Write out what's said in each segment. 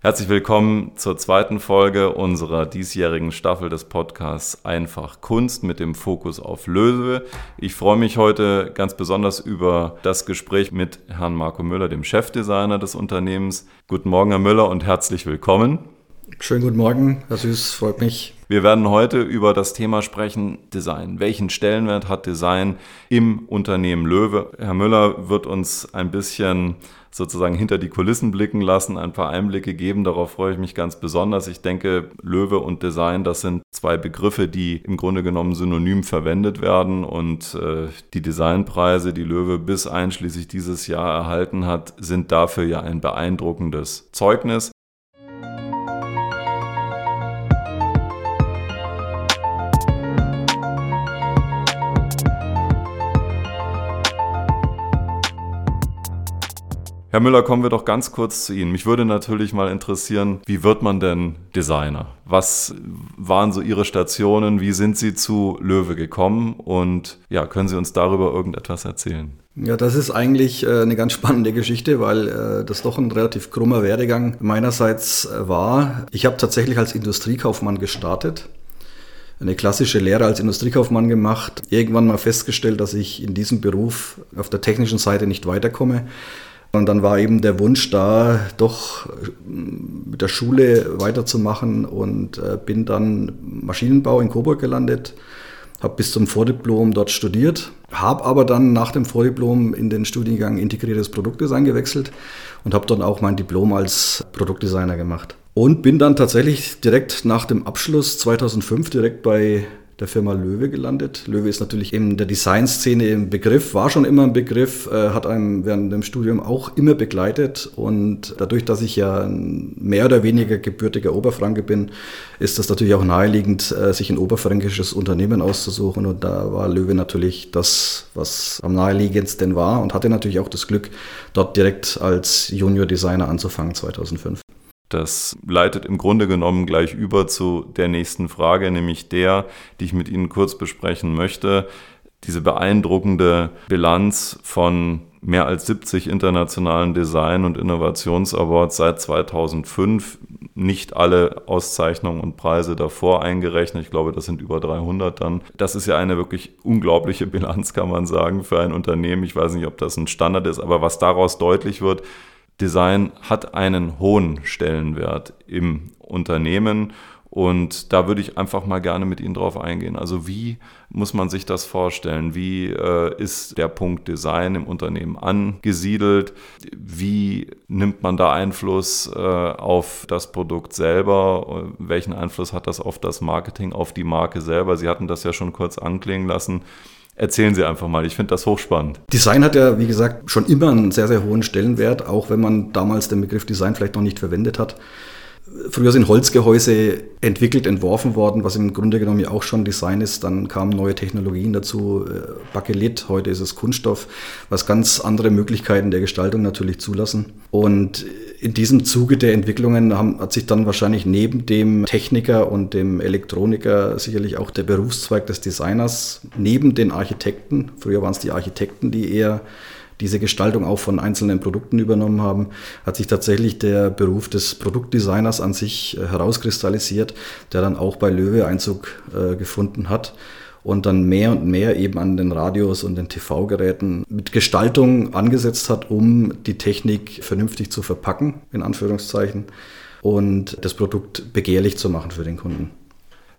Herzlich willkommen zur zweiten Folge unserer diesjährigen Staffel des Podcasts Einfach Kunst mit dem Fokus auf Löwe. Ich freue mich heute ganz besonders über das Gespräch mit Herrn Marco Müller, dem Chefdesigner des Unternehmens. Guten Morgen, Herr Müller, und herzlich willkommen. Schönen guten Morgen, Herr Süß, freut mich. Wir werden heute über das Thema sprechen, Design. Welchen Stellenwert hat Design im Unternehmen Löwe? Herr Müller wird uns ein bisschen sozusagen hinter die Kulissen blicken lassen, ein paar Einblicke geben. Darauf freue ich mich ganz besonders. Ich denke, Löwe und Design, das sind zwei Begriffe, die im Grunde genommen synonym verwendet werden. Und äh, die Designpreise, die Löwe bis einschließlich dieses Jahr erhalten hat, sind dafür ja ein beeindruckendes Zeugnis. Herr Müller, kommen wir doch ganz kurz zu Ihnen. Mich würde natürlich mal interessieren, wie wird man denn Designer? Was waren so Ihre Stationen? Wie sind Sie zu Löwe gekommen? Und ja, können Sie uns darüber irgendetwas erzählen? Ja, das ist eigentlich äh, eine ganz spannende Geschichte, weil äh, das doch ein relativ krummer Werdegang meinerseits äh, war. Ich habe tatsächlich als Industriekaufmann gestartet eine klassische Lehre als Industriekaufmann gemacht, irgendwann mal festgestellt, dass ich in diesem Beruf auf der technischen Seite nicht weiterkomme und dann war eben der Wunsch da, doch mit der Schule weiterzumachen und äh, bin dann Maschinenbau in Coburg gelandet, habe bis zum Vordiplom dort studiert, habe aber dann nach dem Vordiplom in den Studiengang Integriertes Produktdesign gewechselt und habe dann auch mein Diplom als Produktdesigner gemacht. Und bin dann tatsächlich direkt nach dem Abschluss 2005 direkt bei der Firma Löwe gelandet. Löwe ist natürlich in der Designszene im Begriff, war schon immer ein Begriff, äh, hat einem während dem Studium auch immer begleitet. Und dadurch, dass ich ja ein mehr oder weniger gebürtiger Oberfranke bin, ist das natürlich auch naheliegend, äh, sich ein oberfränkisches Unternehmen auszusuchen. Und da war Löwe natürlich das, was am naheliegendsten war und hatte natürlich auch das Glück, dort direkt als Junior Designer anzufangen 2005. Das leitet im Grunde genommen gleich über zu der nächsten Frage, nämlich der, die ich mit Ihnen kurz besprechen möchte. Diese beeindruckende Bilanz von mehr als 70 internationalen Design- und Innovationsawards seit 2005. Nicht alle Auszeichnungen und Preise davor eingerechnet. Ich glaube, das sind über 300 dann. Das ist ja eine wirklich unglaubliche Bilanz, kann man sagen, für ein Unternehmen. Ich weiß nicht, ob das ein Standard ist, aber was daraus deutlich wird, Design hat einen hohen Stellenwert im Unternehmen und da würde ich einfach mal gerne mit Ihnen drauf eingehen. Also wie muss man sich das vorstellen? Wie äh, ist der Punkt Design im Unternehmen angesiedelt? Wie nimmt man da Einfluss äh, auf das Produkt selber? Welchen Einfluss hat das auf das Marketing, auf die Marke selber? Sie hatten das ja schon kurz anklingen lassen. Erzählen Sie einfach mal, ich finde das hochspannend. Design hat ja, wie gesagt, schon immer einen sehr, sehr hohen Stellenwert, auch wenn man damals den Begriff Design vielleicht noch nicht verwendet hat. Früher sind Holzgehäuse entwickelt, entworfen worden, was im Grunde genommen ja auch schon Design ist. Dann kamen neue Technologien dazu, äh, Bakelit, heute ist es Kunststoff, was ganz andere Möglichkeiten der Gestaltung natürlich zulassen. Und in diesem Zuge der Entwicklungen haben, hat sich dann wahrscheinlich neben dem Techniker und dem Elektroniker sicherlich auch der Berufszweig des Designers, neben den Architekten, früher waren es die Architekten, die eher diese Gestaltung auch von einzelnen Produkten übernommen haben, hat sich tatsächlich der Beruf des Produktdesigners an sich äh, herauskristallisiert, der dann auch bei Löwe Einzug äh, gefunden hat und dann mehr und mehr eben an den Radios und den TV-Geräten mit Gestaltung angesetzt hat, um die Technik vernünftig zu verpacken, in Anführungszeichen, und das Produkt begehrlich zu machen für den Kunden.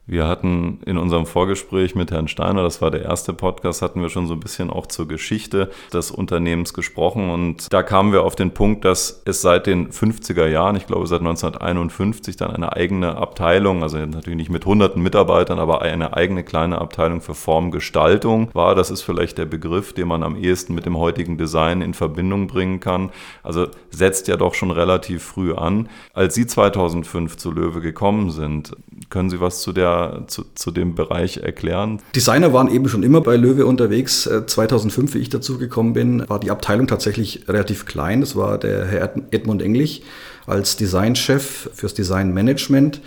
Wir hatten in unserem Vorgespräch mit Herrn Steiner, das war der erste Podcast, hatten wir schon so ein bisschen auch zur Geschichte des Unternehmens gesprochen. Und da kamen wir auf den Punkt, dass es seit den 50er Jahren, ich glaube seit 1951, dann eine eigene Abteilung, also natürlich nicht mit hunderten Mitarbeitern, aber eine eigene kleine Abteilung für Formgestaltung war. Das ist vielleicht der Begriff, den man am ehesten mit dem heutigen Design in Verbindung bringen kann. Also setzt ja doch schon relativ früh an. Als Sie 2005 zu Löwe gekommen sind, können Sie was zu, der, zu, zu dem Bereich erklären? Designer waren eben schon immer bei Löwe unterwegs. 2005, äh, wie ich dazu gekommen bin, war die Abteilung tatsächlich relativ klein. Das war der Herr Edmund Englich als Designchef fürs Designmanagement.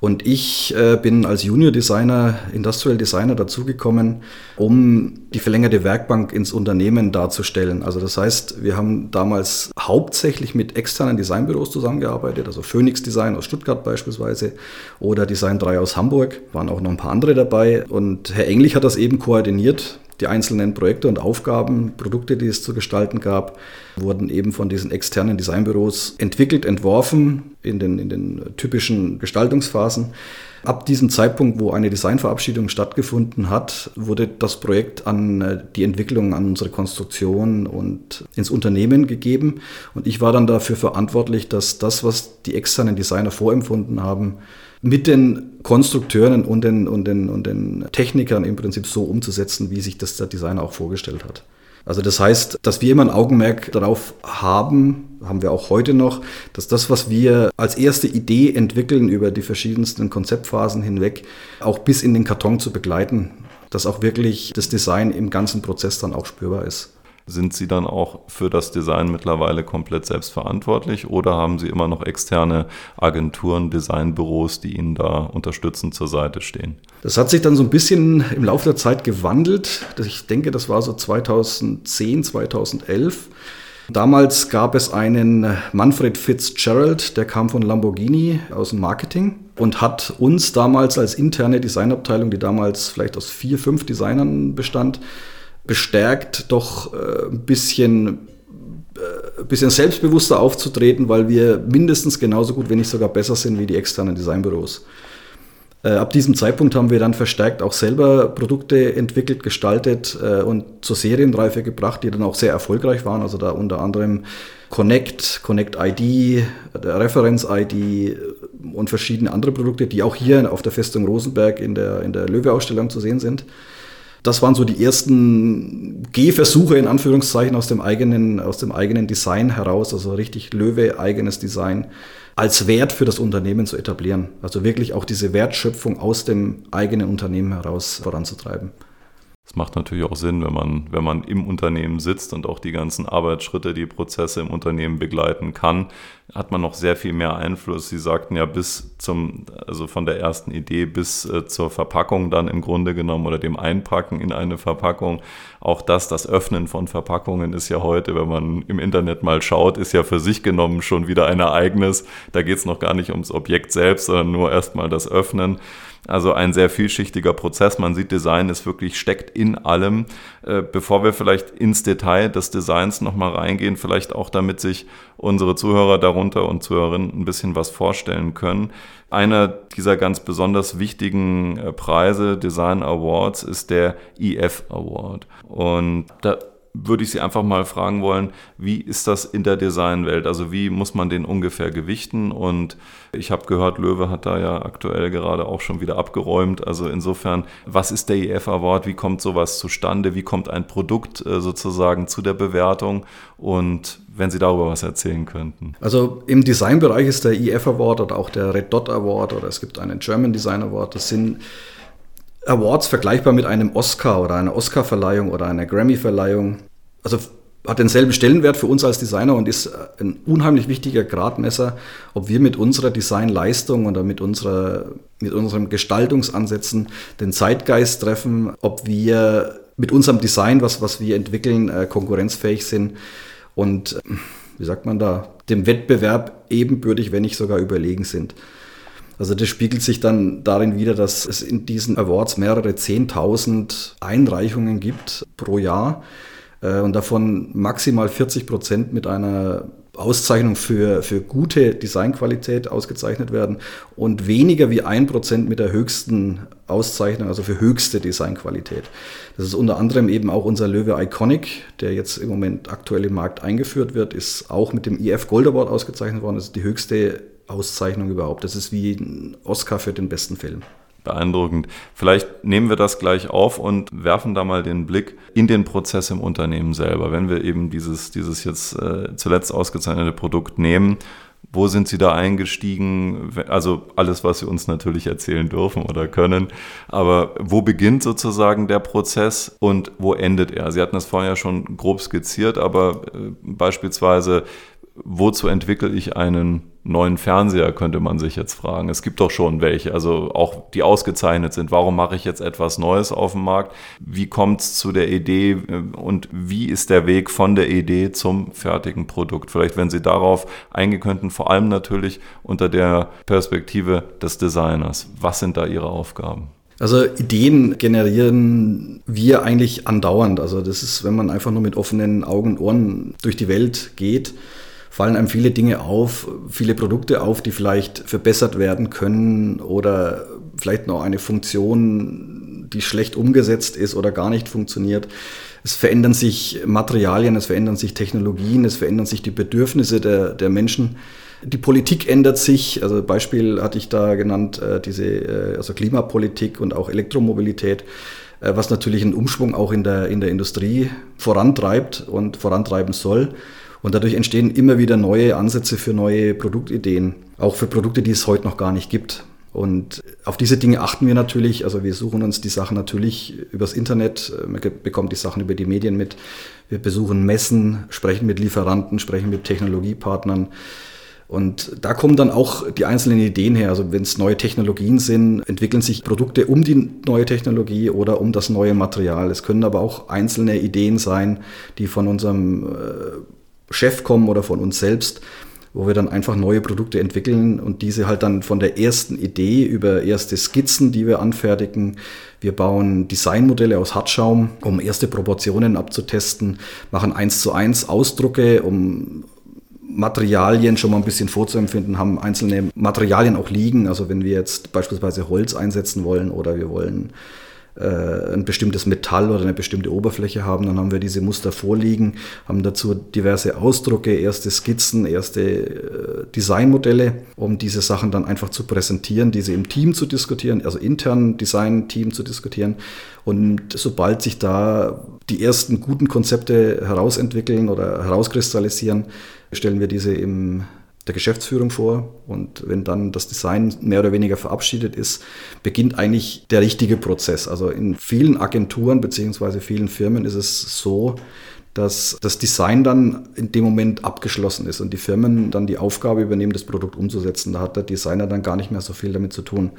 Und ich äh, bin als Junior Designer, Industrial Designer dazugekommen, um die verlängerte Werkbank ins Unternehmen darzustellen. Also das heißt, wir haben damals hauptsächlich mit externen Designbüros zusammengearbeitet, also Phoenix Design aus Stuttgart beispielsweise oder Design 3 aus Hamburg, waren auch noch ein paar andere dabei. Und Herr Englich hat das eben koordiniert die einzelnen Projekte und Aufgaben, Produkte, die es zu gestalten gab, wurden eben von diesen externen Designbüros entwickelt, entworfen in den, in den typischen Gestaltungsphasen. Ab diesem Zeitpunkt, wo eine Designverabschiedung stattgefunden hat, wurde das Projekt an äh, die Entwicklung, an unsere Konstruktion und ins Unternehmen gegeben. Und ich war dann dafür verantwortlich, dass das, was die externen Designer vorempfunden haben, mit den Konstrukteuren und den, und, den, und den Technikern im Prinzip so umzusetzen, wie sich das der Designer auch vorgestellt hat. Also das heißt, dass wir immer ein Augenmerk darauf haben, haben wir auch heute noch, dass das, was wir als erste Idee entwickeln über die verschiedensten Konzeptphasen hinweg, auch bis in den Karton zu begleiten, dass auch wirklich das Design im ganzen Prozess dann auch spürbar ist. Sind Sie dann auch für das Design mittlerweile komplett selbst verantwortlich oder haben Sie immer noch externe Agenturen, Designbüros, die Ihnen da unterstützend zur Seite stehen? Das hat sich dann so ein bisschen im Laufe der Zeit gewandelt. Ich denke, das war so 2010, 2011. Damals gab es einen Manfred Fitzgerald, der kam von Lamborghini aus dem Marketing und hat uns damals als interne Designabteilung, die damals vielleicht aus vier, fünf Designern bestand, bestärkt, doch äh, ein bisschen, äh, bisschen selbstbewusster aufzutreten, weil wir mindestens genauso gut, wenn nicht sogar besser sind wie die externen Designbüros. Äh, ab diesem Zeitpunkt haben wir dann verstärkt auch selber Produkte entwickelt, gestaltet äh, und zur Serienreife gebracht, die dann auch sehr erfolgreich waren. Also da unter anderem Connect, Connect ID, Referenz-ID und verschiedene andere Produkte, die auch hier auf der Festung Rosenberg in der, in der Löwe-Ausstellung zu sehen sind. Das waren so die ersten Gehversuche in Anführungszeichen aus dem eigenen, aus dem eigenen Design heraus, also richtig Löwe eigenes Design als Wert für das Unternehmen zu etablieren. Also wirklich auch diese Wertschöpfung aus dem eigenen Unternehmen heraus voranzutreiben. Es macht natürlich auch Sinn, wenn man, wenn man im Unternehmen sitzt und auch die ganzen Arbeitsschritte, die Prozesse im Unternehmen begleiten kann, hat man noch sehr viel mehr Einfluss. Sie sagten ja bis zum, also von der ersten Idee bis äh, zur Verpackung dann im Grunde genommen oder dem Einpacken in eine Verpackung. Auch das, das Öffnen von Verpackungen ist ja heute, wenn man im Internet mal schaut, ist ja für sich genommen schon wieder ein Ereignis. Da geht es noch gar nicht ums Objekt selbst, sondern nur erstmal das Öffnen. Also ein sehr vielschichtiger Prozess. Man sieht, Design ist wirklich steckt in allem. Äh, bevor wir vielleicht ins Detail des Designs nochmal reingehen, vielleicht auch damit sich unsere Zuhörer darunter und Zuhörerinnen ein bisschen was vorstellen können. Einer dieser ganz besonders wichtigen äh, Preise, Design Awards, ist der EF Award. Und da würde ich Sie einfach mal fragen wollen, wie ist das in der Designwelt? Also wie muss man den ungefähr gewichten? Und ich habe gehört, Löwe hat da ja aktuell gerade auch schon wieder abgeräumt. Also insofern, was ist der EF Award? Wie kommt sowas zustande? Wie kommt ein Produkt äh, sozusagen zu der Bewertung? Und wenn Sie darüber was erzählen könnten. Also im Designbereich ist der EF Award oder auch der Red Dot Award oder es gibt einen German Design Award. Das sind Awards vergleichbar mit einem Oscar oder einer Oscar-Verleihung oder einer Grammy-Verleihung. Also hat denselben Stellenwert für uns als Designer und ist ein unheimlich wichtiger Gradmesser, ob wir mit unserer Designleistung oder mit, unserer, mit unserem Gestaltungsansätzen den Zeitgeist treffen, ob wir mit unserem Design, was, was wir entwickeln, äh, konkurrenzfähig sind und, wie sagt man da, dem Wettbewerb ebenbürtig, wenn nicht sogar überlegen sind. Also das spiegelt sich dann darin wieder, dass es in diesen Awards mehrere 10.000 Einreichungen gibt pro Jahr äh, und davon maximal 40 Prozent mit einer Auszeichnung für, für gute Designqualität ausgezeichnet werden und weniger wie ein Prozent mit der höchsten Auszeichnung, also für höchste Designqualität. Das ist unter anderem eben auch unser Löwe Iconic, der jetzt im Moment aktuell im Markt eingeführt wird, ist auch mit dem IF Gold Award ausgezeichnet worden. Das ist die höchste Auszeichnung überhaupt. Das ist wie ein Oscar für den besten Film. Beeindruckend. Vielleicht nehmen wir das gleich auf und werfen da mal den Blick in den Prozess im Unternehmen selber. Wenn wir eben dieses, dieses jetzt äh, zuletzt ausgezeichnete Produkt nehmen, wo sind Sie da eingestiegen? Also alles, was Sie uns natürlich erzählen dürfen oder können. Aber wo beginnt sozusagen der Prozess und wo endet er? Sie hatten das vorher schon grob skizziert, aber äh, beispielsweise wozu entwickle ich einen neuen Fernseher, könnte man sich jetzt fragen. Es gibt doch schon welche, also auch die ausgezeichnet sind. Warum mache ich jetzt etwas Neues auf dem Markt? Wie kommt es zu der Idee äh, und wie ist der Weg von der Idee zum fertigen Produkt? Vielleicht, wenn Sie darauf eingehen könnten, vor allem natürlich unter der Perspektive des Designers. Was sind da Ihre Aufgaben? Also Ideen generieren wir eigentlich andauernd. Also das ist, wenn man einfach nur mit offenen Augen und Ohren durch die Welt geht, fallen einem viele Dinge auf, viele Produkte auf, die vielleicht verbessert werden können oder vielleicht noch eine Funktion, die schlecht umgesetzt ist oder gar nicht funktioniert. Es verändern sich Materialien, es verändern sich Technologien, es verändern sich die Bedürfnisse der, der Menschen. Die Politik ändert sich. Also Beispiel hatte ich da genannt, äh, diese äh, also Klimapolitik und auch Elektromobilität, äh, was natürlich einen Umschwung auch in der, in der Industrie vorantreibt und vorantreiben soll. Und dadurch entstehen immer wieder neue Ansätze für neue Produktideen, auch für Produkte, die es heute noch gar nicht gibt. Und auf diese Dinge achten wir natürlich. Also wir suchen uns die Sachen natürlich übers Internet, man bekommt die Sachen über die Medien mit. Wir besuchen Messen, sprechen mit Lieferanten, sprechen mit Technologiepartnern. Und da kommen dann auch die einzelnen Ideen her. Also wenn es neue Technologien sind, entwickeln sich Produkte um die neue Technologie oder um das neue Material. Es können aber auch einzelne Ideen sein, die von unserem äh, Chef kommen oder von uns selbst, wo wir dann einfach neue Produkte entwickeln und diese halt dann von der ersten Idee über erste Skizzen, die wir anfertigen. Wir bauen Designmodelle aus Hartschaum, um erste Proportionen abzutesten, machen eins zu eins Ausdrucke, um Materialien schon mal ein bisschen vorzuempfinden, haben einzelne Materialien auch liegen. Also wenn wir jetzt beispielsweise Holz einsetzen wollen oder wir wollen ein bestimmtes Metall oder eine bestimmte Oberfläche haben, dann haben wir diese Muster vorliegen, haben dazu diverse Ausdrucke, erste Skizzen, erste äh, Designmodelle, um diese Sachen dann einfach zu präsentieren, diese im Team zu diskutieren, also intern Design-Team zu diskutieren. Und sobald sich da die ersten guten Konzepte herausentwickeln oder herauskristallisieren, stellen wir diese im der Geschäftsführung vor. Und wenn dann das Design mehr oder weniger verabschiedet ist, beginnt eigentlich der richtige Prozess. Also in vielen Agenturen beziehungsweise vielen Firmen ist es so, dass das Design dann in dem Moment abgeschlossen ist und die Firmen dann die Aufgabe übernehmen, das Produkt umzusetzen. Da hat der Designer dann gar nicht mehr so viel damit zu tun.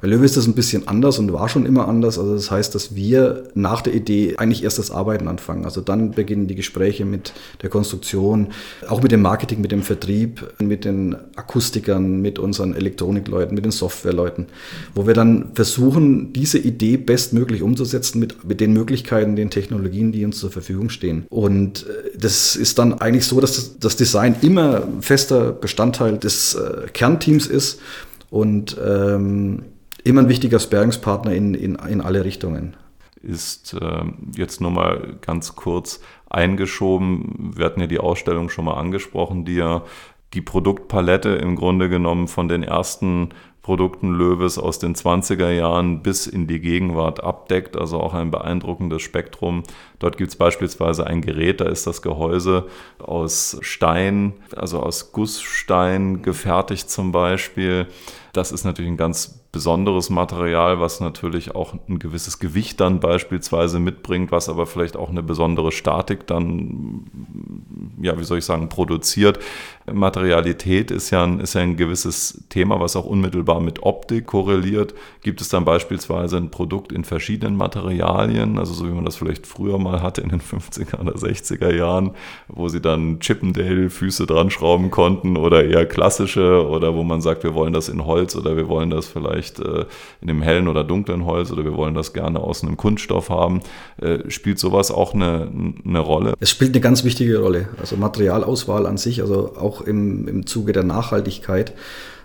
Bei Löwe ist das ein bisschen anders und war schon immer anders. Also das heißt, dass wir nach der Idee eigentlich erst das Arbeiten anfangen. Also dann beginnen die Gespräche mit der Konstruktion, auch mit dem Marketing, mit dem Vertrieb, mit den Akustikern, mit unseren Elektronikleuten, mit den Softwareleuten, wo wir dann versuchen, diese Idee bestmöglich umzusetzen mit, mit den Möglichkeiten, den Technologien, die uns zur Verfügung stehen. Und äh, das ist dann eigentlich so, dass das Design immer fester Bestandteil des äh, Kernteams ist und ähm, immer ein wichtiger Sparringspartner in, in, in alle Richtungen. Ist äh, jetzt nur mal ganz kurz eingeschoben. Wir hatten ja die Ausstellung schon mal angesprochen, die ja die Produktpalette im Grunde genommen von den ersten Produkten Löwes aus den 20er Jahren bis in die Gegenwart abdeckt, also auch ein beeindruckendes Spektrum. Dort gibt es beispielsweise ein Gerät, da ist das Gehäuse aus Stein, also aus Gussstein gefertigt zum Beispiel. Das ist natürlich ein ganz besonderes Material, was natürlich auch ein gewisses Gewicht dann beispielsweise mitbringt, was aber vielleicht auch eine besondere Statik dann, ja, wie soll ich sagen, produziert. Materialität ist ja ein, ist ja ein gewisses Thema, was auch unmittelbar mit Optik korreliert. Gibt es dann beispielsweise ein Produkt in verschiedenen Materialien, also so wie man das vielleicht früher mal hatte in den 50er oder 60er Jahren, wo sie dann Chippendale-Füße dran schrauben konnten oder eher klassische oder wo man sagt, wir wollen das in Holz oder wir wollen das vielleicht äh, in einem hellen oder dunklen Holz oder wir wollen das gerne aus einem Kunststoff haben. Äh, spielt sowas auch eine, eine Rolle? Es spielt eine ganz wichtige Rolle. Also Materialauswahl an sich, also auch im, im Zuge der Nachhaltigkeit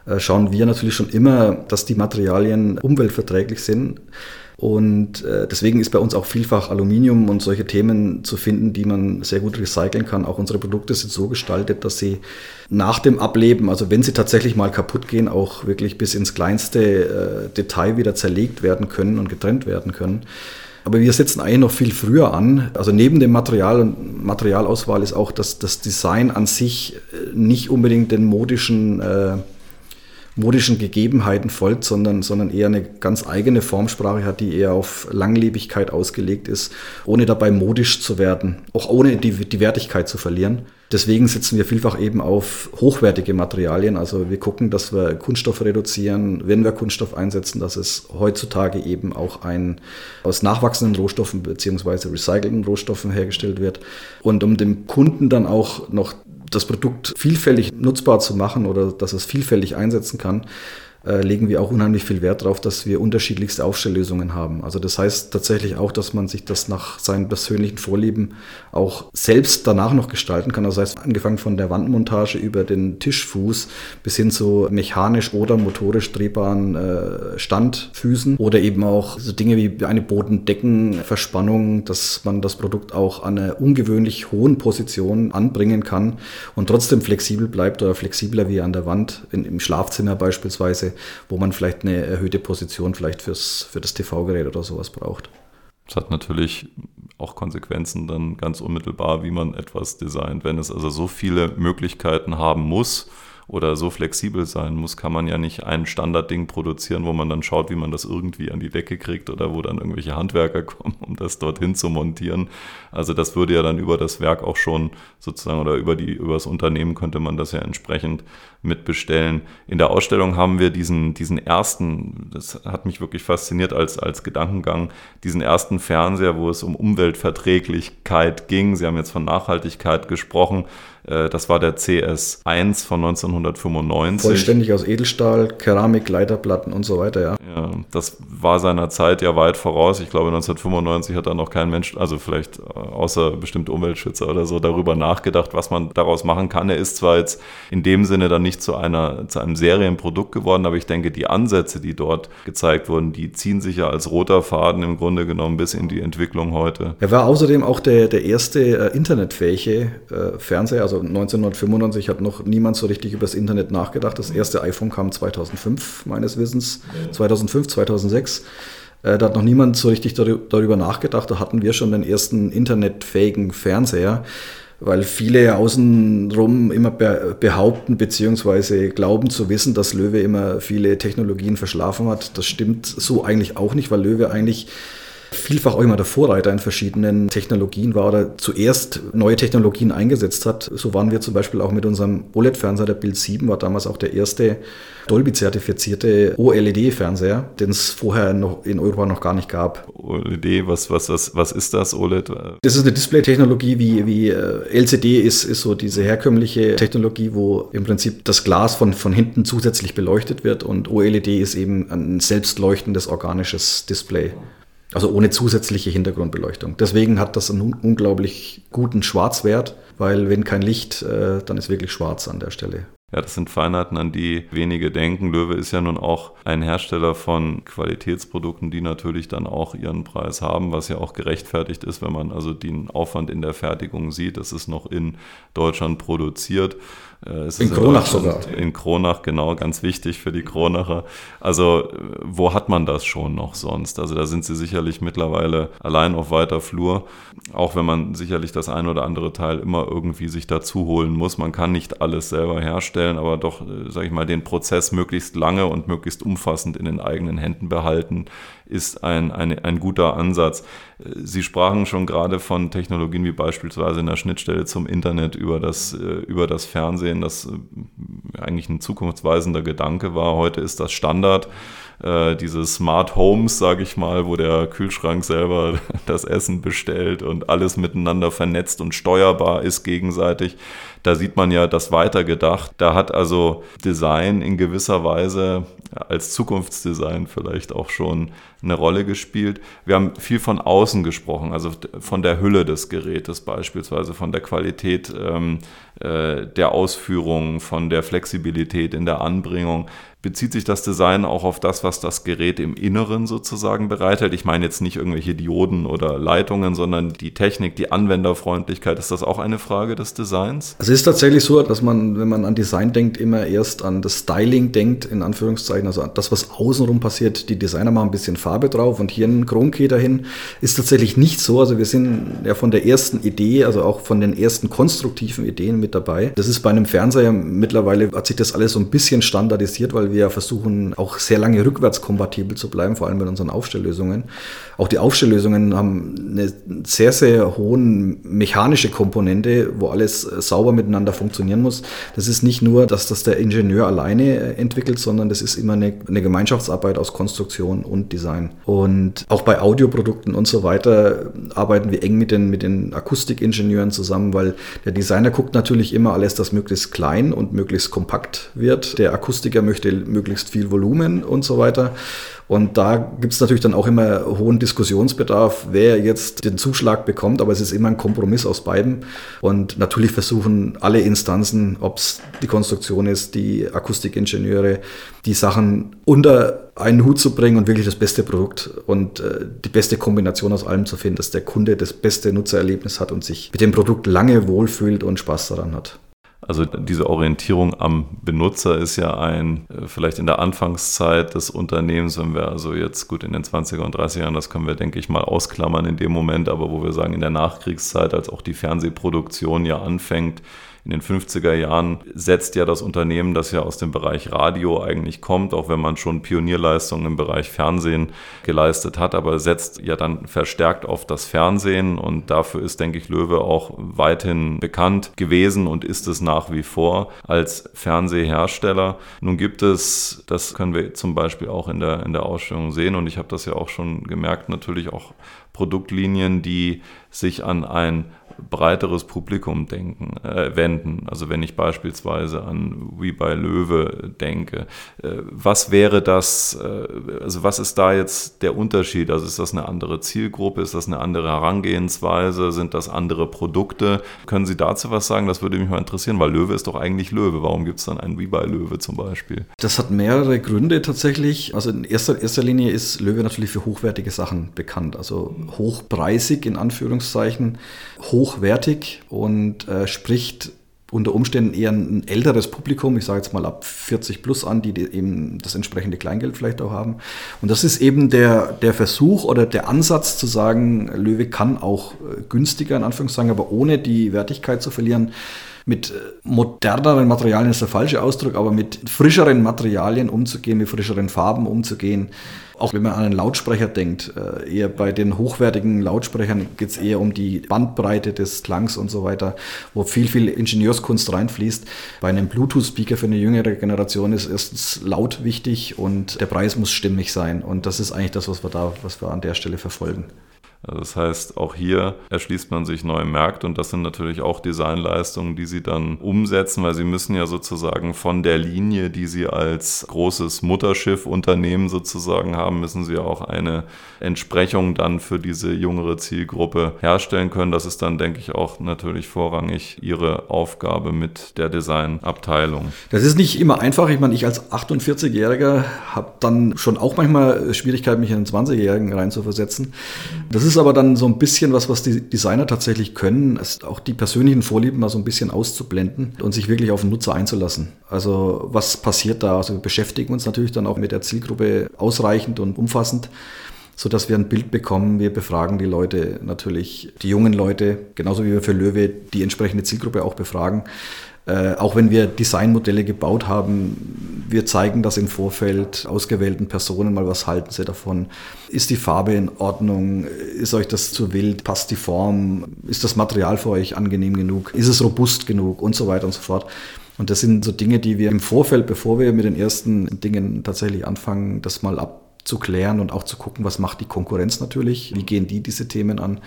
äh, schauen wir natürlich schon immer, dass die Materialien umweltverträglich sind. Und äh, deswegen ist bei uns auch vielfach Aluminium und solche Themen zu finden, die man sehr gut recyceln kann. Auch unsere Produkte sind so gestaltet, dass sie nach dem Ableben, also wenn sie tatsächlich mal kaputt gehen, auch wirklich bis ins kleinste äh, Detail wieder zerlegt werden können und getrennt werden können. Aber wir setzen eigentlich noch viel früher an. Also neben dem Material und Materialauswahl ist auch das, das Design an sich äh, nicht unbedingt den modischen äh, modischen Gegebenheiten folgt, sondern, sondern eher eine ganz eigene Formsprache hat, die eher auf Langlebigkeit ausgelegt ist, ohne dabei modisch zu werden, auch ohne die, die Wertigkeit zu verlieren. Deswegen setzen wir vielfach eben auf hochwertige Materialien. Also wir gucken, dass wir Kunststoff reduzieren, wenn wir Kunststoff einsetzen, dass es heutzutage eben auch ein aus nachwachsenden Rohstoffen beziehungsweise recycelten Rohstoffen hergestellt wird. Und um dem Kunden dann auch noch das Produkt vielfältig nutzbar zu machen oder dass es vielfältig einsetzen kann, äh, legen wir auch unheimlich viel Wert darauf, dass wir unterschiedlichste Aufstelllösungen haben. Also das heißt tatsächlich auch, dass man sich das nach seinen persönlichen Vorlieben auch selbst danach noch gestalten kann. Das heißt, angefangen von der Wandmontage über den Tischfuß bis hin zu mechanisch oder motorisch drehbaren äh, Standfüßen oder eben auch so Dinge wie eine Bodendeckenverspannung, dass man das Produkt auch an einer ungewöhnlich hohen Position anbringen kann und trotzdem flexibel bleibt oder flexibler wie an der Wand in, im Schlafzimmer beispielsweise wo man vielleicht eine erhöhte Position vielleicht fürs, für das TV-Gerät oder sowas braucht. Das hat natürlich auch Konsequenzen dann ganz unmittelbar, wie man etwas designt. Wenn es also so viele Möglichkeiten haben muss, oder so flexibel sein muss, kann man ja nicht ein Standardding produzieren, wo man dann schaut, wie man das irgendwie an die Decke kriegt oder wo dann irgendwelche Handwerker kommen, um das dorthin zu montieren. Also das würde ja dann über das Werk auch schon sozusagen oder über die über das Unternehmen könnte man das ja entsprechend mitbestellen. In der Ausstellung haben wir diesen diesen ersten, das hat mich wirklich fasziniert als als Gedankengang, diesen ersten Fernseher, wo es um Umweltverträglichkeit ging. Sie haben jetzt von Nachhaltigkeit gesprochen das war der CS1 von 1995. Vollständig aus Edelstahl, Keramik, Leiterplatten und so weiter, ja. Ja, das war seiner Zeit ja weit voraus. Ich glaube, 1995 hat da noch kein Mensch, also vielleicht äh, außer bestimmte Umweltschützer oder so, darüber nachgedacht, was man daraus machen kann. Er ist zwar jetzt in dem Sinne dann nicht zu, einer, zu einem Serienprodukt geworden, aber ich denke, die Ansätze, die dort gezeigt wurden, die ziehen sich ja als roter Faden im Grunde genommen bis in die Entwicklung heute. Er war außerdem auch der, der erste äh, internetfähige äh, Fernseher, also 1995 hat noch niemand so richtig über das Internet nachgedacht. Das erste iPhone kam 2005 meines Wissens, 2005, 2006. Äh, da hat noch niemand so richtig darüber nachgedacht. Da hatten wir schon den ersten internetfähigen Fernseher, weil viele außenrum immer behaupten bzw. glauben zu wissen, dass Löwe immer viele Technologien verschlafen hat. Das stimmt so eigentlich auch nicht, weil Löwe eigentlich vielfach auch immer der Vorreiter in verschiedenen Technologien war oder zuerst neue Technologien eingesetzt hat. So waren wir zum Beispiel auch mit unserem OLED-Fernseher, der Bild 7 war damals auch der erste Dolby-zertifizierte OLED-Fernseher, den es vorher noch in Europa noch gar nicht gab. OLED, was, was, was, was ist das, OLED? Das ist eine Display-Technologie wie, wie äh, LCD ist, ist so diese herkömmliche Technologie, wo im Prinzip das Glas von, von hinten zusätzlich beleuchtet wird und OLED ist eben ein selbstleuchtendes organisches Display. Also ohne zusätzliche Hintergrundbeleuchtung. Deswegen hat das einen unglaublich guten Schwarzwert, weil wenn kein Licht, äh, dann ist wirklich schwarz an der Stelle. Ja, das sind Feinheiten, an die wenige denken. Löwe ist ja nun auch ein Hersteller von Qualitätsprodukten, die natürlich dann auch ihren Preis haben, was ja auch gerechtfertigt ist, wenn man also den Aufwand in der Fertigung sieht. Das ist noch in Deutschland produziert. Äh, in Kronach sogar. In Kronach, genau, ganz wichtig für die Kronacher. Also, wo hat man das schon noch sonst? Also, da sind sie sicherlich mittlerweile allein auf weiter Flur, auch wenn man sicherlich das ein oder andere Teil immer irgendwie sich dazu holen muss. Man kann nicht alles selber herstellen, aber doch, äh, sage ich mal, den Prozess möglichst lange und möglichst umfassend in den eigenen Händen behalten, ist ein, ein, ein guter Ansatz. Sie sprachen schon gerade von Technologien wie beispielsweise in der Schnittstelle zum Internet über das, äh, über das Fernsehen, das äh, eigentlich ein zukunftsweisender Gedanke war. Heute ist das Standard äh, diese Smart Homes, sage ich mal, wo der Kühlschrank selber das Essen bestellt und alles miteinander vernetzt und steuerbar ist gegenseitig. Da sieht man ja das weitergedacht. Da hat also Design in gewisser Weise als Zukunftsdesign vielleicht auch schon eine Rolle gespielt. Wir haben viel von außen gesprochen, also von der Hülle des Gerätes beispielsweise, von der Qualität ähm, äh, der Ausführung, von der Flexibilität in der Anbringung bezieht sich das Design auch auf das, was das Gerät im Inneren sozusagen bereithält. Ich meine jetzt nicht irgendwelche Dioden oder Leitungen, sondern die Technik, die Anwenderfreundlichkeit. Ist das auch eine Frage des Designs? Es ist tatsächlich so, dass man, wenn man an Design denkt, immer erst an das Styling denkt, in Anführungszeichen, also das, was außenrum passiert. Die Designer machen ein bisschen Farbe drauf und hier ein Chromkey dahin. Ist tatsächlich nicht so. Also wir sind ja von der ersten Idee, also auch von den ersten konstruktiven Ideen mit dabei. Das ist bei einem Fernseher mittlerweile, hat sich das alles so ein bisschen standardisiert, weil wir versuchen auch sehr lange rückwärtskompatibel zu bleiben, vor allem mit unseren Aufstelllösungen. Auch die Aufstelllösungen haben eine sehr, sehr hohen mechanische Komponente, wo alles sauber miteinander funktionieren muss. Das ist nicht nur, dass das der Ingenieur alleine entwickelt, sondern das ist immer eine, eine Gemeinschaftsarbeit aus Konstruktion und Design. Und auch bei Audioprodukten und so weiter arbeiten wir eng mit den, mit den Akustikingenieuren zusammen, weil der Designer guckt natürlich immer alles, das möglichst klein und möglichst kompakt wird. Der Akustiker möchte möglichst viel Volumen und so weiter. Und da gibt es natürlich dann auch immer hohen Diskussionsbedarf, wer jetzt den Zuschlag bekommt, aber es ist immer ein Kompromiss aus beiden. Und natürlich versuchen alle Instanzen, ob es die Konstruktion ist, die Akustikingenieure, die Sachen unter einen Hut zu bringen und wirklich das beste Produkt und äh, die beste Kombination aus allem zu finden, dass der Kunde das beste Nutzererlebnis hat und sich mit dem Produkt lange wohlfühlt und Spaß daran hat. Also diese Orientierung am Benutzer ist ja ein, äh, vielleicht in der Anfangszeit des Unternehmens, wenn wir also jetzt gut in den 20er und 30er Jahren, das können wir, denke ich mal, ausklammern in dem Moment, aber wo wir sagen, in der Nachkriegszeit, als auch die Fernsehproduktion ja anfängt, in den 50er Jahren setzt ja das Unternehmen, das ja aus dem Bereich Radio eigentlich kommt, auch wenn man schon Pionierleistungen im Bereich Fernsehen geleistet hat, aber setzt ja dann verstärkt auf das Fernsehen und dafür ist, denke ich, Löwe auch weithin bekannt gewesen und ist es nach wie vor als Fernsehhersteller. Nun gibt es, das können wir zum Beispiel auch in der, in der Ausstellung sehen und ich habe das ja auch schon gemerkt, natürlich auch Produktlinien, die sich an ein breiteres Publikum denken, äh, wenden. Also wenn ich beispielsweise an Wie bei Löwe denke, äh, was wäre das, äh, also was ist da jetzt der Unterschied? Also ist das eine andere Zielgruppe, ist das eine andere Herangehensweise, sind das andere Produkte? Können Sie dazu was sagen? Das würde mich mal interessieren, weil Löwe ist doch eigentlich Löwe. Warum gibt es dann ein Wie bei Löwe zum Beispiel? Das hat mehrere Gründe tatsächlich. Also in erster, erster Linie ist Löwe natürlich für hochwertige Sachen bekannt, also hochpreisig in Anführungszeichen, hochwertig und äh, spricht unter Umständen eher ein älteres Publikum, ich sage jetzt mal ab 40 plus an, die eben das entsprechende Kleingeld vielleicht auch haben. Und das ist eben der, der Versuch oder der Ansatz zu sagen, Löwe kann auch äh, günstiger in Anführungszeichen, aber ohne die Wertigkeit zu verlieren, mit äh, moderneren Materialien ist der falsche Ausdruck, aber mit frischeren Materialien umzugehen, mit frischeren Farben umzugehen. Auch wenn man an einen Lautsprecher denkt, äh, eher bei den hochwertigen Lautsprechern geht es eher um die Bandbreite des Klangs und so weiter, wo viel, viel Ingenieurskunst reinfließt. Bei einem Bluetooth-Speaker für eine jüngere Generation ist erstens laut wichtig und der Preis muss stimmig sein. Und das ist eigentlich das, was wir da, was wir an der Stelle verfolgen. Also das heißt, auch hier erschließt man sich neue Märkte und das sind natürlich auch Designleistungen, die Sie dann umsetzen, weil Sie müssen ja sozusagen von der Linie, die Sie als großes Mutterschiff-Unternehmen sozusagen haben, müssen Sie auch eine Entsprechung dann für diese jüngere Zielgruppe herstellen können. Das ist dann, denke ich, auch natürlich vorrangig Ihre Aufgabe mit der Designabteilung. Das ist nicht immer einfach. Ich meine, ich als 48-Jähriger habe dann schon auch manchmal Schwierigkeiten, mich in einen 20-Jährigen reinzuversetzen. Das ist ist aber dann so ein bisschen was, was die Designer tatsächlich können, ist auch die persönlichen Vorlieben mal so ein bisschen auszublenden und sich wirklich auf den Nutzer einzulassen. Also was passiert da? Also wir beschäftigen uns natürlich dann auch mit der Zielgruppe ausreichend und umfassend so dass wir ein Bild bekommen. Wir befragen die Leute natürlich, die jungen Leute, genauso wie wir für Löwe die entsprechende Zielgruppe auch befragen. Äh, auch wenn wir Designmodelle gebaut haben, wir zeigen das im Vorfeld ausgewählten Personen mal, was halten sie davon? Ist die Farbe in Ordnung? Ist euch das zu wild? Passt die Form? Ist das Material für euch angenehm genug? Ist es robust genug? Und so weiter und so fort. Und das sind so Dinge, die wir im Vorfeld, bevor wir mit den ersten Dingen tatsächlich anfangen, das mal abzuklären und auch zu gucken, was macht die Konkurrenz natürlich? Wie gehen die diese Themen an?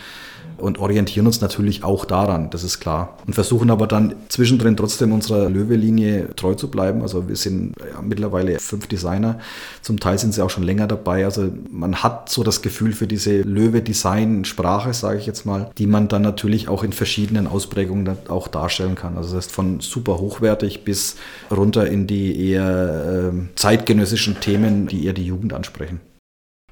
und orientieren uns natürlich auch daran, das ist klar. Und versuchen aber dann zwischendrin trotzdem unserer Löwe-Linie treu zu bleiben. Also wir sind ja, mittlerweile fünf Designer, zum Teil sind sie auch schon länger dabei. Also man hat so das Gefühl für diese Löwe-Design-Sprache, sage ich jetzt mal, die man dann natürlich auch in verschiedenen Ausprägungen auch darstellen kann. Also das heißt von super hochwertig bis runter in die eher äh, zeitgenössischen Themen, die eher die Jugend ansprechen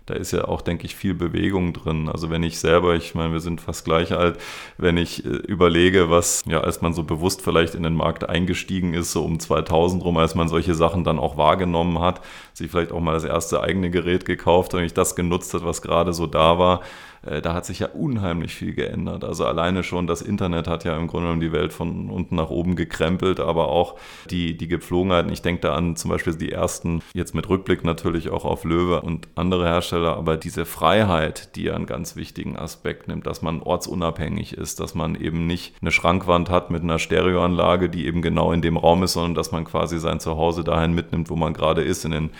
da ist ja auch, denke ich, viel Bewegung drin. Also wenn ich selber, ich meine, wir sind fast gleich alt, wenn ich äh, überlege, was, ja, als man so bewusst vielleicht in den Markt eingestiegen ist, so um 2000 rum, als man solche Sachen dann auch wahrgenommen hat, sich vielleicht auch mal das erste eigene Gerät gekauft und ich das genutzt hat, was gerade so da war, äh, da hat sich ja unheimlich viel geändert. Also alleine schon das Internet hat ja im Grunde genommen die Welt von unten nach oben gekrempelt, aber auch die, die Gepflogenheiten. Ich denke da an zum Beispiel die ersten, jetzt mit Rückblick natürlich auch auf Löwe und andere Hersteller, aber diese Freiheit, die einen ganz wichtigen Aspekt nimmt, dass man ortsunabhängig ist, dass man eben nicht eine Schrankwand hat mit einer Stereoanlage, die eben genau in dem Raum ist, sondern dass man quasi sein Zuhause dahin mitnimmt, wo man gerade ist. In den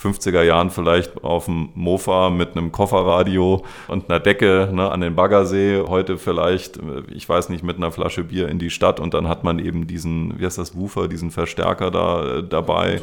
50er Jahren vielleicht auf dem Mofa mit einem Kofferradio und einer Decke ne, an den Baggersee. Heute vielleicht, ich weiß nicht, mit einer Flasche Bier in die Stadt und dann hat man eben diesen, wie heißt das, Woofer, diesen Verstärker da äh, dabei.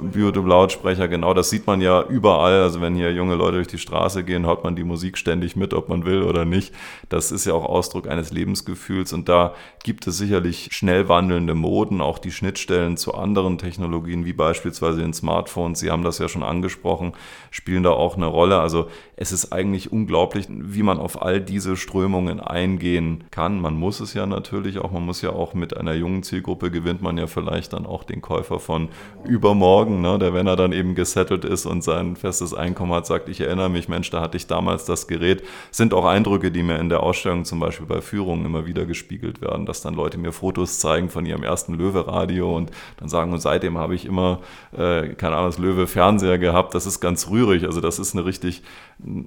Bluetooth-Lautsprecher, genau, das sieht man ja überall. Also wenn hier junge Leute durch die Straße gehen, hört man die Musik ständig mit, ob man will oder nicht. Das ist ja auch Ausdruck eines Lebensgefühls und da gibt es sicherlich schnell wandelnde Moden, auch die Schnittstellen zu anderen Technologien, wie beispielsweise den Smartphones. Sie haben das ja schon angesprochen, spielen da auch eine Rolle. Also es ist eigentlich unglaublich, wie man auf all diese Strömungen eingehen kann. Man muss es ja natürlich auch, man muss ja auch mit einer jungen Zielgruppe gewinnt man ja vielleicht dann auch den Käufer von übermorgen morgen, ne, der, wenn er dann eben gesettelt ist und sein festes Einkommen hat, sagt, ich erinnere mich, Mensch, da hatte ich damals das Gerät, sind auch Eindrücke, die mir in der Ausstellung zum Beispiel bei Führungen immer wieder gespiegelt werden, dass dann Leute mir Fotos zeigen von ihrem ersten Löwe-Radio und dann sagen, und seitdem habe ich immer, äh, keine Ahnung, das Löwe-Fernseher gehabt, das ist ganz rührig, also das ist eine richtig,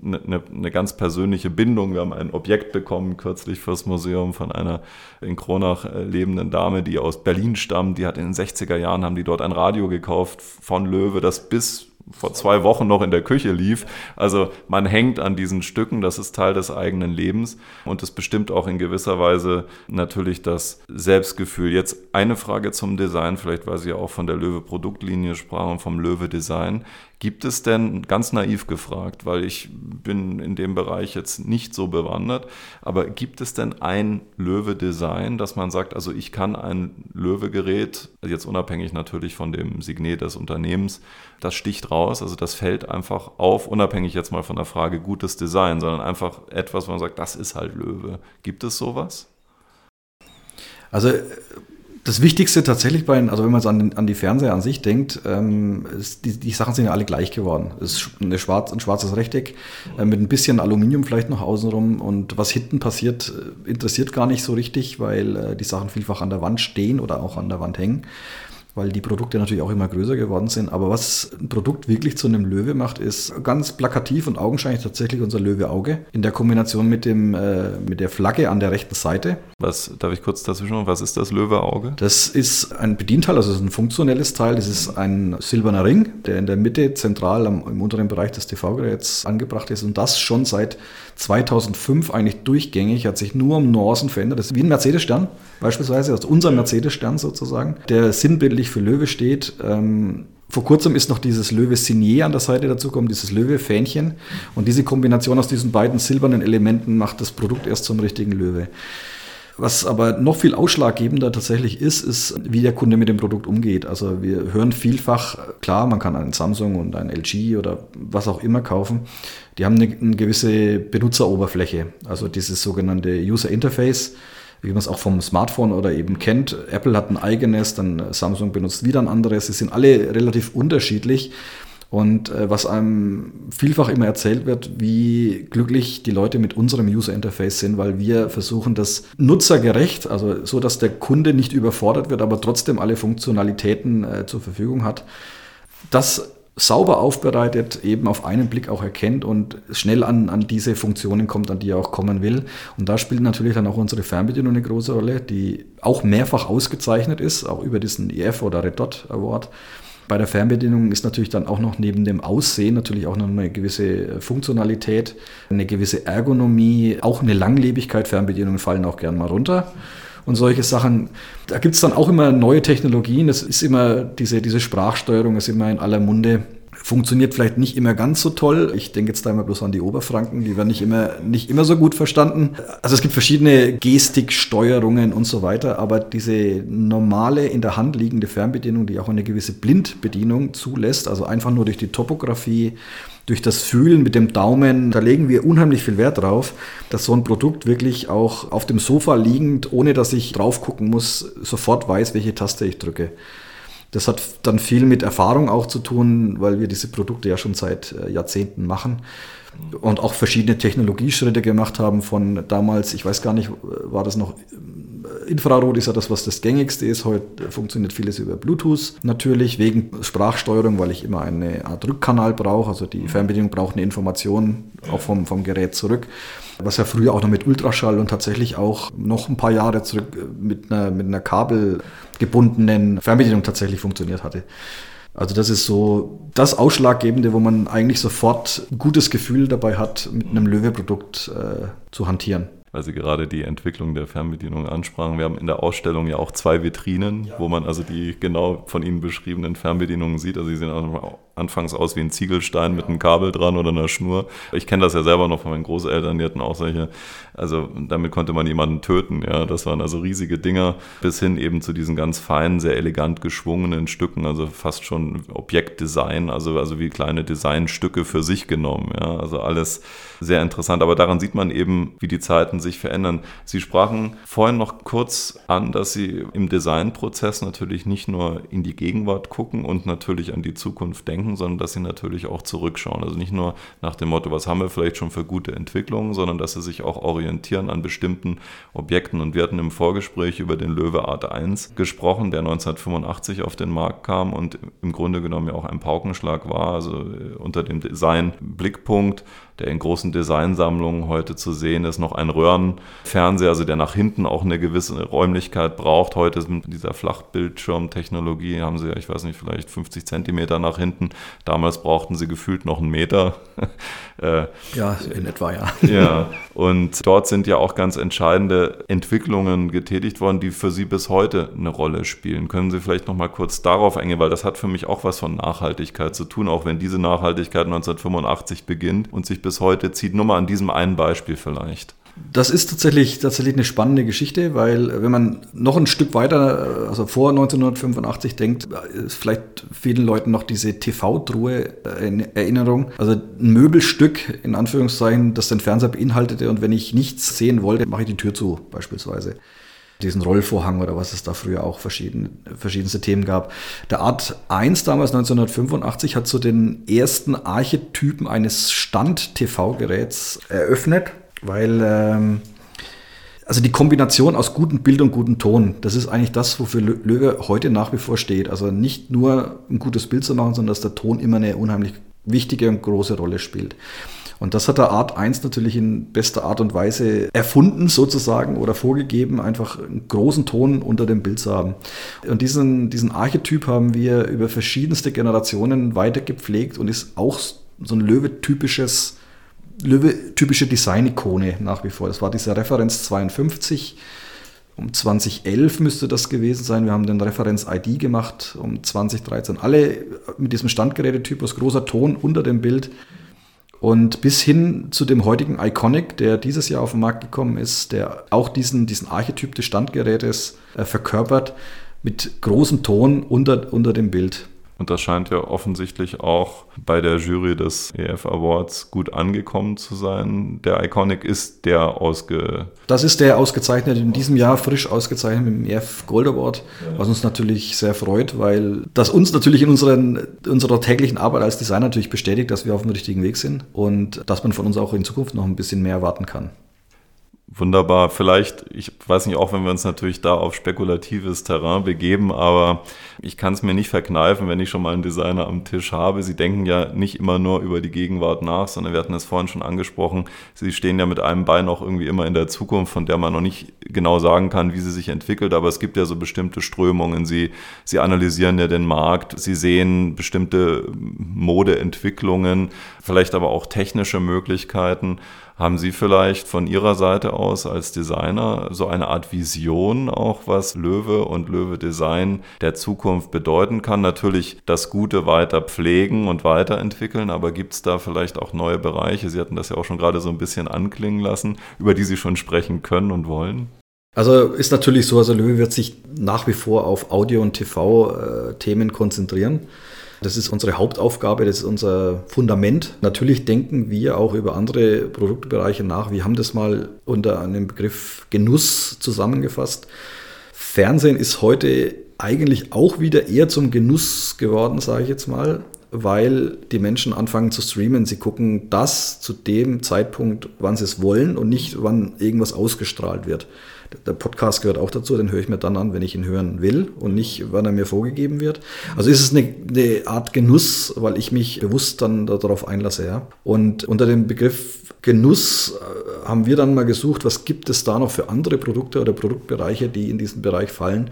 eine, eine, eine ganz persönliche Bindung. Wir haben ein Objekt bekommen kürzlich fürs Museum von einer in Kronach äh, lebenden Dame, die aus Berlin stammt, die hat in den 60er Jahren, haben die dort ein Radio gekauft, von Löwe, das bis vor zwei Wochen noch in der Küche lief. Also man hängt an diesen Stücken, das ist Teil des eigenen Lebens und es bestimmt auch in gewisser Weise natürlich das Selbstgefühl. Jetzt eine Frage zum Design, vielleicht weil Sie ja auch von der Löwe Produktlinie sprachen, vom Löwe Design. Gibt es denn, ganz naiv gefragt, weil ich bin in dem Bereich jetzt nicht so bewandert, aber gibt es denn ein Löwe-Design, dass man sagt, also ich kann ein Löwe-Gerät, jetzt unabhängig natürlich von dem Signet des Unternehmens, das sticht raus, also das fällt einfach auf, unabhängig jetzt mal von der Frage gutes Design, sondern einfach etwas, wo man sagt, das ist halt Löwe. Gibt es sowas? Also das Wichtigste tatsächlich bei, also wenn man an, an die Fernseher an sich denkt, ähm, ist, die, die Sachen sind ja alle gleich geworden. Es ist eine schwarz, ein schwarzes Rechteck äh, mit ein bisschen Aluminium vielleicht noch außenrum und was hinten passiert, äh, interessiert gar nicht so richtig, weil äh, die Sachen vielfach an der Wand stehen oder auch an der Wand hängen weil die Produkte natürlich auch immer größer geworden sind. Aber was ein Produkt wirklich zu einem Löwe macht, ist ganz plakativ und augenscheinlich tatsächlich unser Löwe-Auge in der Kombination mit, dem, äh, mit der Flagge an der rechten Seite. Was, darf ich kurz dazwischen, was ist das Löwe-Auge? Das ist ein Bedienteil, also ein funktionelles Teil. Das ist ein silberner Ring, der in der Mitte zentral am, im unteren Bereich des TV-Geräts angebracht ist und das schon seit 2005 eigentlich durchgängig, hat sich nur um Nuancen verändert. Das ist wie ein Mercedes-Stern beispielsweise, also unser Mercedes-Stern sozusagen, der sinnbildlich für Löwe steht. Ähm, vor kurzem ist noch dieses Löwe Signet an der Seite dazugekommen, dieses Löwe-Fähnchen. Und diese Kombination aus diesen beiden silbernen Elementen macht das Produkt erst zum richtigen Löwe. Was aber noch viel ausschlaggebender tatsächlich ist, ist, wie der Kunde mit dem Produkt umgeht. Also wir hören vielfach, klar, man kann einen Samsung und einen LG oder was auch immer kaufen. Die haben eine, eine gewisse Benutzeroberfläche, also dieses sogenannte User Interface wie man es auch vom Smartphone oder eben kennt. Apple hat ein eigenes, dann Samsung benutzt wieder ein anderes. Sie sind alle relativ unterschiedlich. Und äh, was einem vielfach immer erzählt wird, wie glücklich die Leute mit unserem User Interface sind, weil wir versuchen, das nutzergerecht, also so, dass der Kunde nicht überfordert wird, aber trotzdem alle Funktionalitäten äh, zur Verfügung hat. Das sauber aufbereitet, eben auf einen Blick auch erkennt und schnell an, an diese Funktionen kommt, an die er auch kommen will. Und da spielt natürlich dann auch unsere Fernbedienung eine große Rolle, die auch mehrfach ausgezeichnet ist, auch über diesen EF oder Red Dot Award. Bei der Fernbedienung ist natürlich dann auch noch neben dem Aussehen natürlich auch noch eine gewisse Funktionalität, eine gewisse Ergonomie, auch eine Langlebigkeit. Fernbedienungen fallen auch gern mal runter und solche Sachen. Da gibt es dann auch immer neue Technologien. Es ist immer diese, diese Sprachsteuerung ist immer in aller Munde. Funktioniert vielleicht nicht immer ganz so toll. Ich denke jetzt da immer bloß an die Oberfranken, die werden nicht immer, nicht immer so gut verstanden. Also es gibt verschiedene Gestiksteuerungen und so weiter, aber diese normale in der Hand liegende Fernbedienung, die auch eine gewisse Blindbedienung zulässt, also einfach nur durch die Topografie, durch das Fühlen mit dem Daumen, da legen wir unheimlich viel Wert drauf, dass so ein Produkt wirklich auch auf dem Sofa liegend, ohne dass ich drauf gucken muss, sofort weiß, welche Taste ich drücke. Das hat dann viel mit Erfahrung auch zu tun, weil wir diese Produkte ja schon seit äh, Jahrzehnten machen und auch verschiedene Technologieschritte gemacht haben von damals, ich weiß gar nicht, war das noch Infrarot ist ja das, was das gängigste ist. Heute funktioniert vieles über Bluetooth natürlich, wegen Sprachsteuerung, weil ich immer eine Art Rückkanal brauche. Also die Fernbedienung braucht eine Information auch vom, vom Gerät zurück. Was ja früher auch noch mit Ultraschall und tatsächlich auch noch ein paar Jahre zurück mit einer, mit einer kabelgebundenen Fernbedienung tatsächlich funktioniert hatte. Also das ist so das Ausschlaggebende, wo man eigentlich sofort ein gutes Gefühl dabei hat, mit einem Löwe-Produkt äh, zu hantieren weil Sie gerade die Entwicklung der Fernbedienung ansprachen. Wir haben in der Ausstellung ja auch zwei Vitrinen, ja. wo man also die genau von Ihnen beschriebenen Fernbedienungen sieht. Also sie sehen auch anfangs aus wie ein Ziegelstein mit einem Kabel dran oder einer Schnur. Ich kenne das ja selber noch von meinen Großeltern, die hatten auch solche, also damit konnte man jemanden töten, ja. Das waren also riesige Dinger, bis hin eben zu diesen ganz feinen, sehr elegant geschwungenen Stücken, also fast schon Objektdesign, also, also wie kleine Designstücke für sich genommen, ja. Also alles sehr interessant. Aber daran sieht man eben, wie die Zeiten sich verändern. Sie sprachen vorhin noch kurz an, dass Sie im Designprozess natürlich nicht nur in die Gegenwart gucken und natürlich an die Zukunft denken, denken, sondern dass sie natürlich auch zurückschauen. Also nicht nur nach dem Motto, was haben wir vielleicht schon für gute Entwicklungen, sondern dass sie sich auch orientieren an bestimmten Objekten. Und wir hatten im Vorgespräch über den Löwe Art 1 gesprochen, der 1985 auf den Markt kam und im Grunde genommen ja auch ein Paukenschlag war, also äh, unter dem Design-Blickpunkt der in großen Designsammlungen heute zu sehen ist, noch ein Röhrenfernseher, also der nach hinten auch eine gewisse Räumlichkeit braucht. Heute mit dieser Flachbildschirmtechnologie haben sie ja, ich weiß nicht, vielleicht 50 Zentimeter nach hinten. Damals brauchten sie gefühlt noch einen Meter. Äh, ja, in etwa, ja. ja, und dort sind ja auch ganz entscheidende Entwicklungen getätigt worden, die für Sie bis heute eine Rolle spielen. Können Sie vielleicht noch mal kurz darauf eingehen, weil das hat für mich auch was von Nachhaltigkeit zu tun, auch wenn diese Nachhaltigkeit 1985 beginnt und sich bis heute zieht. Nur mal an diesem einen Beispiel vielleicht. Das ist tatsächlich, tatsächlich eine spannende Geschichte, weil wenn man noch ein Stück weiter, also vor 1985 denkt, ist vielleicht vielen Leuten noch diese TV-Truhe in Erinnerung. Also ein Möbelstück, in Anführungszeichen, das den Fernseher beinhaltete und wenn ich nichts sehen wollte, mache ich die Tür zu, beispielsweise diesen Rollvorhang oder was es da früher auch verschieden, verschiedenste Themen gab. Der Art 1 damals 1985 hat so den ersten Archetypen eines Stand-TV-Geräts eröffnet, weil ähm, also die Kombination aus gutem Bild und gutem Ton, das ist eigentlich das, wofür Löwe heute nach wie vor steht. Also nicht nur ein gutes Bild zu machen, sondern dass der Ton immer eine unheimlich wichtige und große Rolle spielt. Und das hat der Art 1 natürlich in bester Art und Weise erfunden sozusagen oder vorgegeben, einfach einen großen Ton unter dem Bild zu haben. Und diesen, diesen Archetyp haben wir über verschiedenste Generationen weiter gepflegt und ist auch so ein Löwe-typisches Löwe-typische Design-Ikone nach wie vor. Das war diese Referenz 52. Um 2011 müsste das gewesen sein. Wir haben den Referenz-ID gemacht um 2013. Alle mit diesem Standgerätetypus, großer Ton unter dem Bild. Und bis hin zu dem heutigen Iconic, der dieses Jahr auf den Markt gekommen ist, der auch diesen, diesen Archetyp des Standgerätes äh, verkörpert, mit großem Ton unter, unter dem Bild. Und das scheint ja offensichtlich auch bei der Jury des EF Awards gut angekommen zu sein. Der Iconic ist der ausge. Das ist der ausgezeichnet, in diesem Jahr frisch ausgezeichnet mit dem EF Gold Award, was uns natürlich sehr freut, weil das uns natürlich in unseren, unserer täglichen Arbeit als Designer natürlich bestätigt, dass wir auf dem richtigen Weg sind und dass man von uns auch in Zukunft noch ein bisschen mehr erwarten kann. Wunderbar. Vielleicht, ich weiß nicht, auch wenn wir uns natürlich da auf spekulatives Terrain begeben, aber ich kann es mir nicht verkneifen, wenn ich schon mal einen Designer am Tisch habe. Sie denken ja nicht immer nur über die Gegenwart nach, sondern wir hatten es vorhin schon angesprochen. Sie stehen ja mit einem Bein auch irgendwie immer in der Zukunft, von der man noch nicht genau sagen kann, wie sie sich entwickelt. Aber es gibt ja so bestimmte Strömungen. Sie, sie analysieren ja den Markt. Sie sehen bestimmte Modeentwicklungen, vielleicht aber auch technische Möglichkeiten. Haben Sie vielleicht von Ihrer Seite aus als Designer so eine Art Vision auch, was Löwe und Löwe Design der Zukunft bedeuten kann? Natürlich das Gute weiter pflegen und weiterentwickeln, aber gibt es da vielleicht auch neue Bereiche? Sie hatten das ja auch schon gerade so ein bisschen anklingen lassen, über die Sie schon sprechen können und wollen. Also ist natürlich so, also Löwe wird sich nach wie vor auf Audio- und TV-Themen äh, konzentrieren. Das ist unsere Hauptaufgabe, das ist unser Fundament. Natürlich denken wir auch über andere Produktbereiche nach. Wir haben das mal unter einem Begriff Genuss zusammengefasst. Fernsehen ist heute eigentlich auch wieder eher zum Genuss geworden, sage ich jetzt mal, weil die Menschen anfangen zu streamen. Sie gucken das zu dem Zeitpunkt, wann sie es wollen und nicht, wann irgendwas ausgestrahlt wird. Der Podcast gehört auch dazu, den höre ich mir dann an, wenn ich ihn hören will und nicht, wann er mir vorgegeben wird. Also ist es eine, eine Art Genuss, weil ich mich bewusst dann darauf einlasse. Ja. Und unter dem Begriff Genuss äh, haben wir dann mal gesucht, was gibt es da noch für andere Produkte oder Produktbereiche, die in diesen Bereich fallen.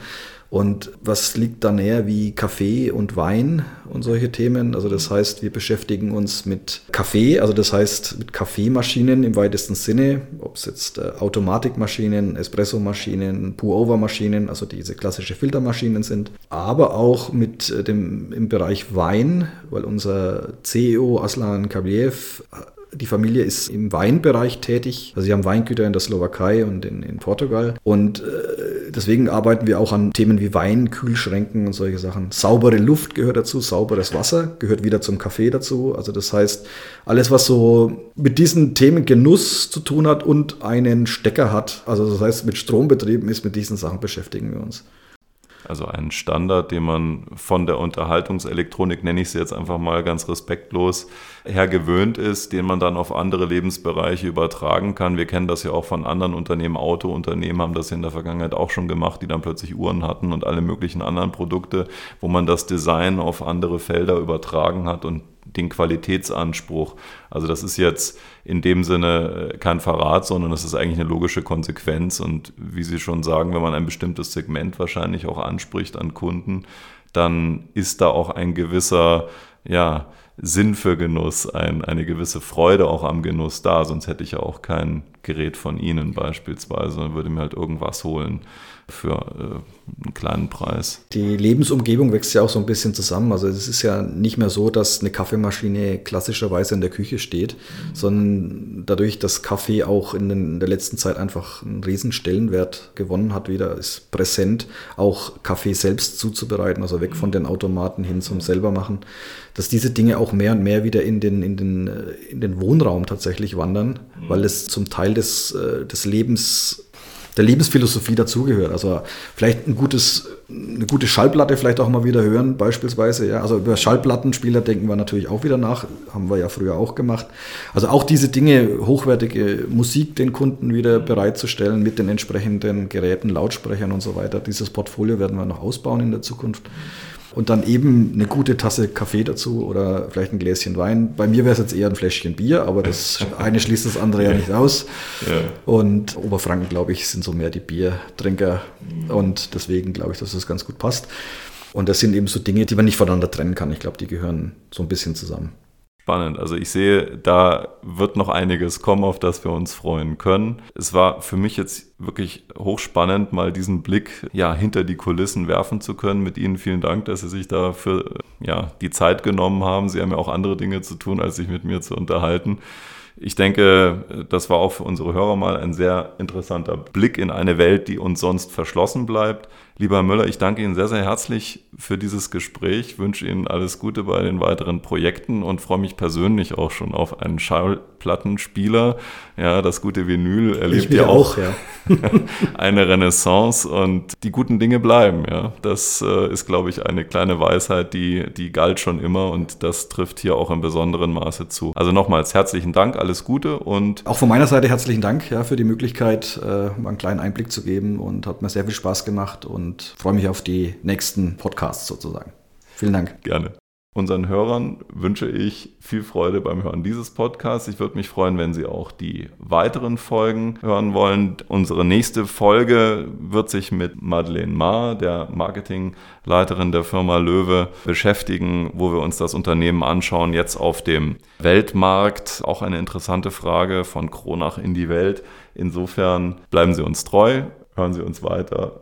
Und was liegt da näher wie Kaffee und Wein und solche Themen? Also das heißt, wir beschäftigen uns mit Kaffee, also das heißt mit Kaffeemaschinen im weitesten Sinne, ob es jetzt äh, Automatikmaschinen, Espressomaschinen, Pour-Over-Maschinen, also diese klassische Filtermaschinen sind, aber auch mit äh, dem im Bereich Wein, weil unser CEO Aslan Kabiev die Familie ist im Weinbereich tätig. Also sie haben Weingüter in der Slowakei und in, in Portugal. Und äh, deswegen arbeiten wir auch an Themen wie Wein, Kühlschränken und solche Sachen. Saubere Luft gehört dazu, sauberes Wasser gehört wieder zum Kaffee dazu. Also das heißt, alles, was so mit diesen Themen Genuss zu tun hat und einen Stecker hat, also das heißt mit Strom betrieben ist, mit diesen Sachen beschäftigen wir uns. Also ein Standard, den man von der Unterhaltungselektronik, nenne ich sie jetzt einfach mal ganz respektlos, her gewöhnt ist, den man dann auf andere Lebensbereiche übertragen kann. Wir kennen das ja auch von anderen Unternehmen. Autounternehmen haben das in der Vergangenheit auch schon gemacht, die dann plötzlich Uhren hatten und alle möglichen anderen Produkte, wo man das Design auf andere Felder übertragen hat und den Qualitätsanspruch. Also das ist jetzt in dem Sinne äh, kein Verrat, sondern das ist eigentlich eine logische Konsequenz. Und wie Sie schon sagen, wenn man ein bestimmtes Segment wahrscheinlich auch anspricht an Kunden, dann ist da auch ein gewisser, ja, Sinn für Genuss, ein, eine gewisse Freude auch am Genuss da. Sonst hätte ich ja auch kein Gerät von Ihnen beispielsweise und würde mir halt irgendwas holen für äh, einen kleinen Preis. Die Lebensumgebung wächst ja auch so ein bisschen zusammen. Also es ist ja nicht mehr so, dass eine Kaffeemaschine klassischerweise in der Küche steht, sondern dadurch, dass Kaffee auch in, den, in, der letzten Zeit einfach einen riesen Stellenwert gewonnen hat, wieder ist präsent, auch Kaffee selbst zuzubereiten, also weg von den Automaten hin zum selbermachen, dass diese Dinge auch mehr und mehr wieder in den, in den, äh, in den Wohnraum tatsächlich wandern, weil es zum Teil des, äh, des Lebens der Lebensphilosophie dazugehört. Also vielleicht ein gutes, eine gute Schallplatte vielleicht auch mal wieder hören, beispielsweise. Ja, also über Schallplattenspieler denken wir natürlich auch wieder nach, haben wir ja früher auch gemacht. Also auch diese Dinge, hochwertige Musik den Kunden wieder bereitzustellen mit den entsprechenden Geräten, Lautsprechern und so weiter. Dieses Portfolio werden wir noch ausbauen in der Zukunft und dann eben eine gute Tasse Kaffee dazu oder vielleicht ein Gläschen Wein. Bei mir wäre es jetzt eher ein Fläschchen Bier, aber das eine schließt das andere ja nicht aus. Ja. Und Oberfranken, glaube ich, sind so mehr die Biertrinker und deswegen glaube ich, dass das ganz gut passt. Und das sind eben so Dinge, die man nicht voneinander trennen kann. Ich glaube, die gehören so ein bisschen zusammen. Spannend. Also ich sehe, da wird noch einiges kommen, auf das wir uns freuen können. Es war für mich jetzt wirklich hochspannend, mal diesen Blick ja hinter die Kulissen werfen zu können. Mit Ihnen vielen Dank, dass Sie sich dafür ja die Zeit genommen haben. Sie haben ja auch andere Dinge zu tun, als sich mit mir zu unterhalten. Ich denke, das war auch für unsere Hörer mal ein sehr interessanter Blick in eine Welt, die uns sonst verschlossen bleibt. Lieber Herr Müller, ich danke Ihnen sehr, sehr herzlich für dieses Gespräch, wünsche Ihnen alles Gute bei den weiteren Projekten und freue mich persönlich auch schon auf einen Schallplattenspieler. Ja, das gute Vinyl erlebt ja auch, ja. eine Renaissance und die guten Dinge bleiben. Ja, das äh, ist, glaube ich, eine kleine Weisheit, die, die galt schon immer und das trifft hier auch im besonderen Maße zu. Also nochmals herzlichen Dank, alles Gute und auch von meiner Seite herzlichen Dank ja, für die Möglichkeit, äh, mal einen kleinen Einblick zu geben und hat mir sehr viel Spaß gemacht und und freue mich auf die nächsten Podcasts sozusagen. Vielen Dank. Gerne. Unseren Hörern wünsche ich viel Freude beim Hören dieses Podcasts. Ich würde mich freuen, wenn Sie auch die weiteren Folgen hören wollen. Unsere nächste Folge wird sich mit Madeleine Ma, der Marketingleiterin der Firma Löwe, beschäftigen, wo wir uns das Unternehmen anschauen, jetzt auf dem Weltmarkt. Auch eine interessante Frage von Kronach in die Welt. Insofern bleiben Sie uns treu, hören Sie uns weiter